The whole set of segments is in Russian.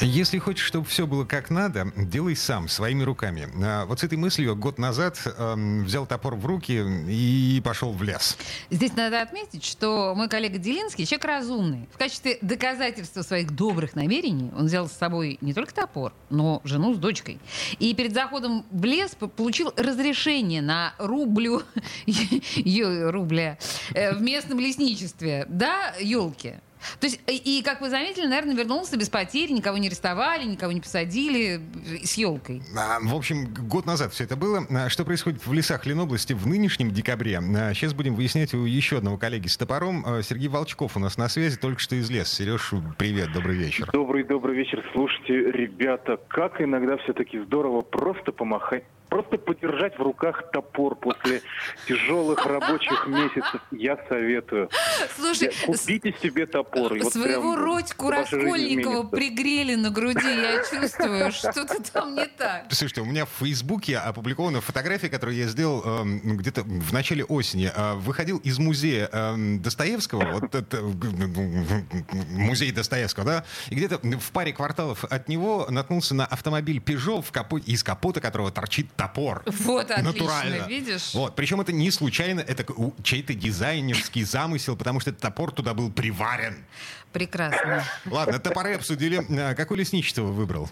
Если хочешь, чтобы все было как надо, делай сам, своими руками. А вот с этой мыслью год назад эм, взял топор в руки и пошел в лес. Здесь надо отметить, что мой коллега Делинский человек разумный. В качестве доказательства своих добрых намерений он взял с собой не только топор, но жену с дочкой. И перед заходом в лес получил разрешение на рублю, рубля э, в местном лесничестве. Да, елки. То есть, и, как вы заметили, наверное, вернулся без потерь, никого не арестовали, никого не посадили, с елкой. А, в общем, год назад все это было. А что происходит в лесах Ленобласти в нынешнем декабре? А, сейчас будем выяснять у еще одного коллеги с топором. А, Сергей Волчков у нас на связи, только что из леса. Сереж, привет, добрый вечер. Добрый-добрый вечер. Слушайте, ребята, как иногда все-таки здорово просто помахать Просто подержать в руках топор после тяжелых рабочих месяцев я советую. Слушай, купите себе топор. Вот своего Родьку Раскольникова пригрели на груди, я чувствую, что-то там не так. Слушайте, у меня в Фейсбуке опубликована фотография, которую я сделал э, где-то в начале осени. Э, выходил из музея э, Достоевского, вот это, музей Достоевского, да, и где-то в паре кварталов от него наткнулся на автомобиль Peugeot, в капоте, из капота которого торчит топор. Вот, отлично, Натурально. видишь? Вот. Причем это не случайно, это чей-то дизайнерский замысел, потому что этот топор туда был приварен. Прекрасно. Ладно, топоры обсудили. А какое лесничество выбрал?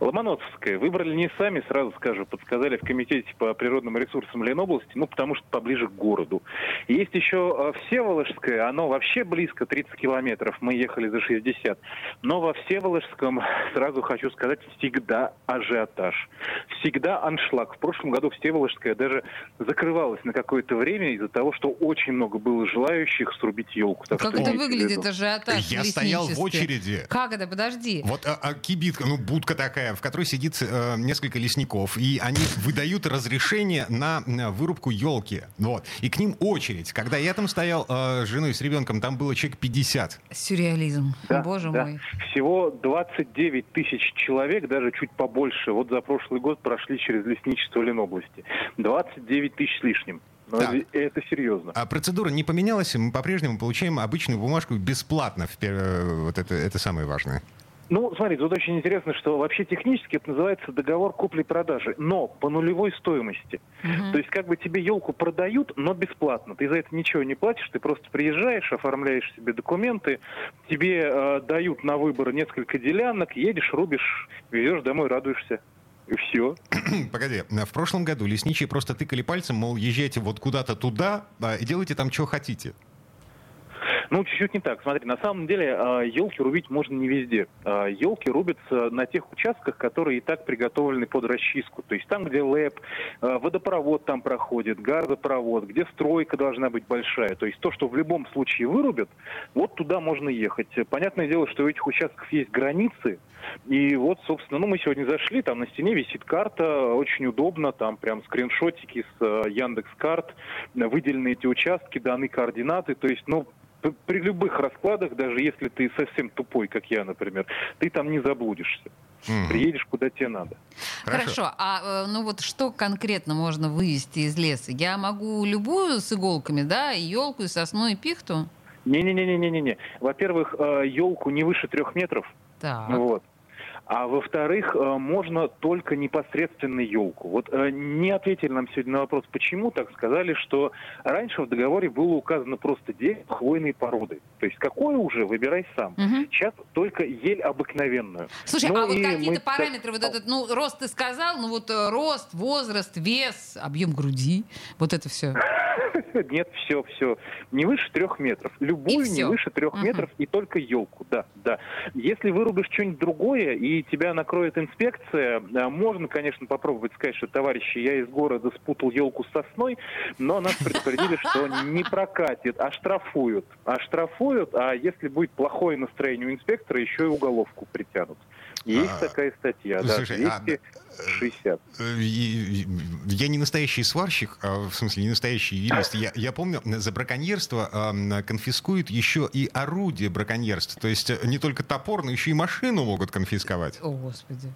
Ломоносовская. Выбрали не сами, сразу скажу, подсказали в комитете по природным ресурсам Ленобласти, ну, потому что поближе к городу. Есть еще э, Всеволожская, оно вообще близко, 30 километров, мы ехали за 60. Но во Всеволожском, сразу хочу сказать, всегда ажиотаж. Всегда аншлаг. В прошлом году Всеволожская даже закрывалась на какое-то время из-за того, что очень много было желающих срубить елку. Так как это выглядит ажиотаж Я стоял в очереди. Как это? Подожди. Вот а, а, кибитка, ну, будка такая в которой сидит э, несколько лесников, и они выдают разрешение на, на вырубку елки. Вот. И к ним очередь. Когда я там стоял э, с женой, с ребенком, там было человек 50. Сюрреализм. Да, Боже да. мой. Всего 29 тысяч человек, даже чуть побольше, вот за прошлый год прошли через лесничество Ленобласти. 29 тысяч с лишним. Но так. это серьезно. А процедура не поменялась? Мы по-прежнему получаем обычную бумажку бесплатно. Вот это, это самое важное. Ну, смотрите, тут очень интересно, что вообще технически это называется договор купли-продажи, но по нулевой стоимости. Uh-huh. То есть как бы тебе елку продают, но бесплатно. Ты за это ничего не платишь, ты просто приезжаешь, оформляешь себе документы, тебе э, дают на выбор несколько делянок, едешь, рубишь, везешь домой, радуешься. И все. Погоди, в прошлом году лесничие просто тыкали пальцем, мол, езжайте вот куда-то туда а, и делайте там, что хотите. Ну, чуть-чуть не так. Смотри, на самом деле елки а, рубить можно не везде. Елки а, рубятся на тех участках, которые и так приготовлены под расчистку. То есть там, где ЛЭП, а, водопровод там проходит, газопровод, где стройка должна быть большая. То есть то, что в любом случае вырубят, вот туда можно ехать. Понятное дело, что у этих участков есть границы. И вот, собственно, ну мы сегодня зашли, там на стене висит карта, очень удобно, там прям скриншотики с Яндекс карт, выделены эти участки, даны координаты. То есть, ну, при любых раскладах, даже если ты совсем тупой, как я, например, ты там не заблудишься. Угу. Приедешь, куда тебе надо. Хорошо. Хорошо. А э, ну вот что конкретно можно вывести из леса? Я могу любую с иголками, да, и елку, и сосну, и пихту? Не-не-не-не-не-не. Во-первых, елку э, не выше трех метров. Так. Вот. А во-вторых, э, можно только непосредственно елку. Вот э, не ответили нам сегодня на вопрос, почему так сказали, что раньше в договоре было указано просто дерево хвойной породы. То есть какое уже, выбирай сам. Угу. Сейчас только ель обыкновенную. Слушай, ну, а вот какие-то параметры, вот этот, ну, рост ты сказал, ну вот э, рост, возраст, вес, объем груди, вот это все. Нет, все, все. Не выше трех метров. Любую не выше трех угу. метров и только елку, да, да. Если вырубишь что-нибудь другое и тебя накроет инспекция, э, можно, конечно, попробовать сказать, что, товарищи, я из города спутал елку с сосной, но нас предупредили, что не прокатит, а штрафуют. А штрафуют, а если будет плохое настроение у инспектора, еще и уголовку притянут. Есть а, такая статья, слушай, да. 200... 60. Э, я не настоящий сварщик, а, в смысле не настоящий юрист. Я, я помню, за браконьерство э, конфискуют еще и орудие браконьерства. То есть не только топор, но еще и машину могут конфисковать. О, Господи.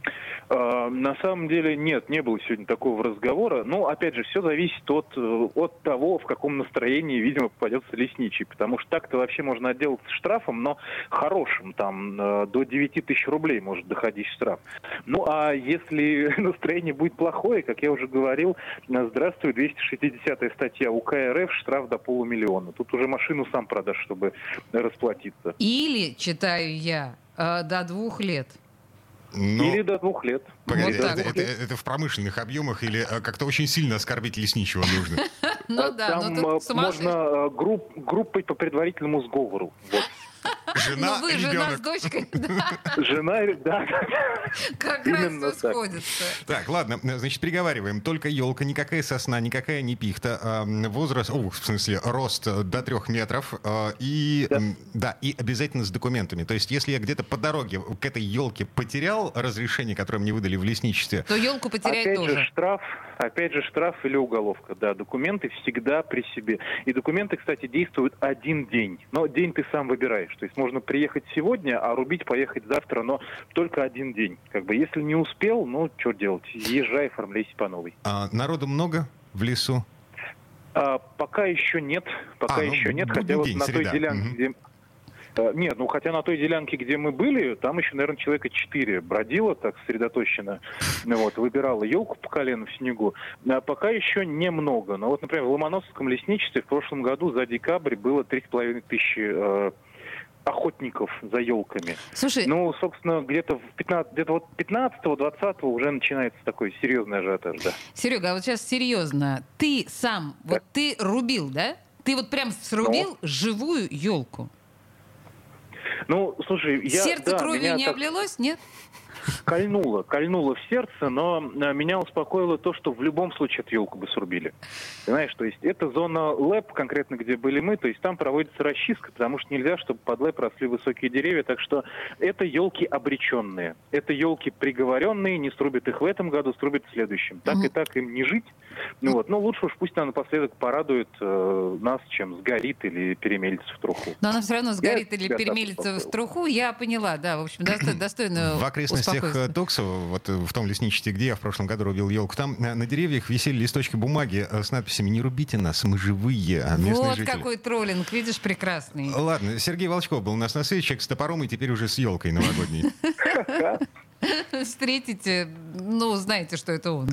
А, на самом деле нет, не было сегодня такого разговора. Но, опять же, все зависит от, э, от того, в каком настроении, видимо, попадется лесничий. Потому что так-то вообще можно отделаться штрафом, но хорошим, там, э, до 9 тысяч рублей может доходить штраф. Ну, а если настроение будет плохое, как я уже говорил, э, здравствуй, 260 статья УК РФ, штраф до полумиллиона. Тут уже машину сам продашь, чтобы расплатиться. Или, читаю я, до двух лет. Но... Или до двух лет. Погоди, вот это, это, это, это в промышленных объемах или э, как-то очень сильно оскорбить лесничего нужно? Ну да, Там э, можно э, группой по предварительному сговору. Жена, ну, вы ребенок. жена с дочкой. Жена, да. Как раз все сходится. Так, ладно, значит, приговариваем. Только елка, никакая сосна, никакая не пихта. Возраст, о, в смысле, рост до трех метров. А, и, да. и обязательно с документами. То есть, если я где-то по дороге к этой елке потерял разрешение, которое мне выдали в лесничестве... То елку потерять опять тоже. Же штраф, опять же штраф или уголовка. Да, документы всегда при себе. И документы, кстати, действуют один день. Но день ты сам выбираешь. То есть можно приехать сегодня, а рубить поехать завтра, но только один день. Как бы если не успел, ну что делать? Езжай, оформляйся по новой. А народу много в лесу? А, пока еще нет, пока а, ну, еще нет, хотя вот на той делянке, угу. где нет, ну хотя на той делянке, где мы были, там еще, наверное, человека четыре бродило так сосредоточенно, ну, вот, выбирала елку по колено в снегу. А пока еще немного. Но вот, например, в Ломоносовском лесничестве в прошлом году за декабрь было три с половиной тысячи э, охотников за елками. Слушай, ну, собственно, где-то в 15, где-то вот 15-20 уже начинается такой серьезный ажиотаж, да. Серега, а вот сейчас серьезно, ты сам, так. вот ты рубил, да? Ты вот прям срубил ну? живую елку? Ну, слушай, я... Сердце да, кровью не так... облилось, нет? Кольнуло, кольнуло в сердце, но э, меня успокоило то, что в любом случае эту елку бы срубили. Понимаешь, то есть это зона ЛЭП, конкретно где были мы, то есть там проводится расчистка, потому что нельзя, чтобы под ЛЭП росли высокие деревья, так что это елки обреченные. Это елки приговоренные, не срубят их в этом году, срубят в следующем. Так mm-hmm. и так им не жить. Ну вот, но лучше уж пусть она напоследок порадует э, нас, чем сгорит или перемелится в труху. Но она все равно сгорит я или перемелится в труху, я поняла, да, в общем, достойно В окрестностях э, Токсова, вот э, в том лесничестве, где я в прошлом году рубил елку, там на, на деревьях висели листочки бумаги э, с надписями «Не рубите нас, мы живые». А вот жители. какой троллинг, видишь, прекрасный. Ладно, Сергей Волчков был у нас на свете, человек с топором и теперь уже с елкой новогодней. Встретите, ну, знаете, что это он.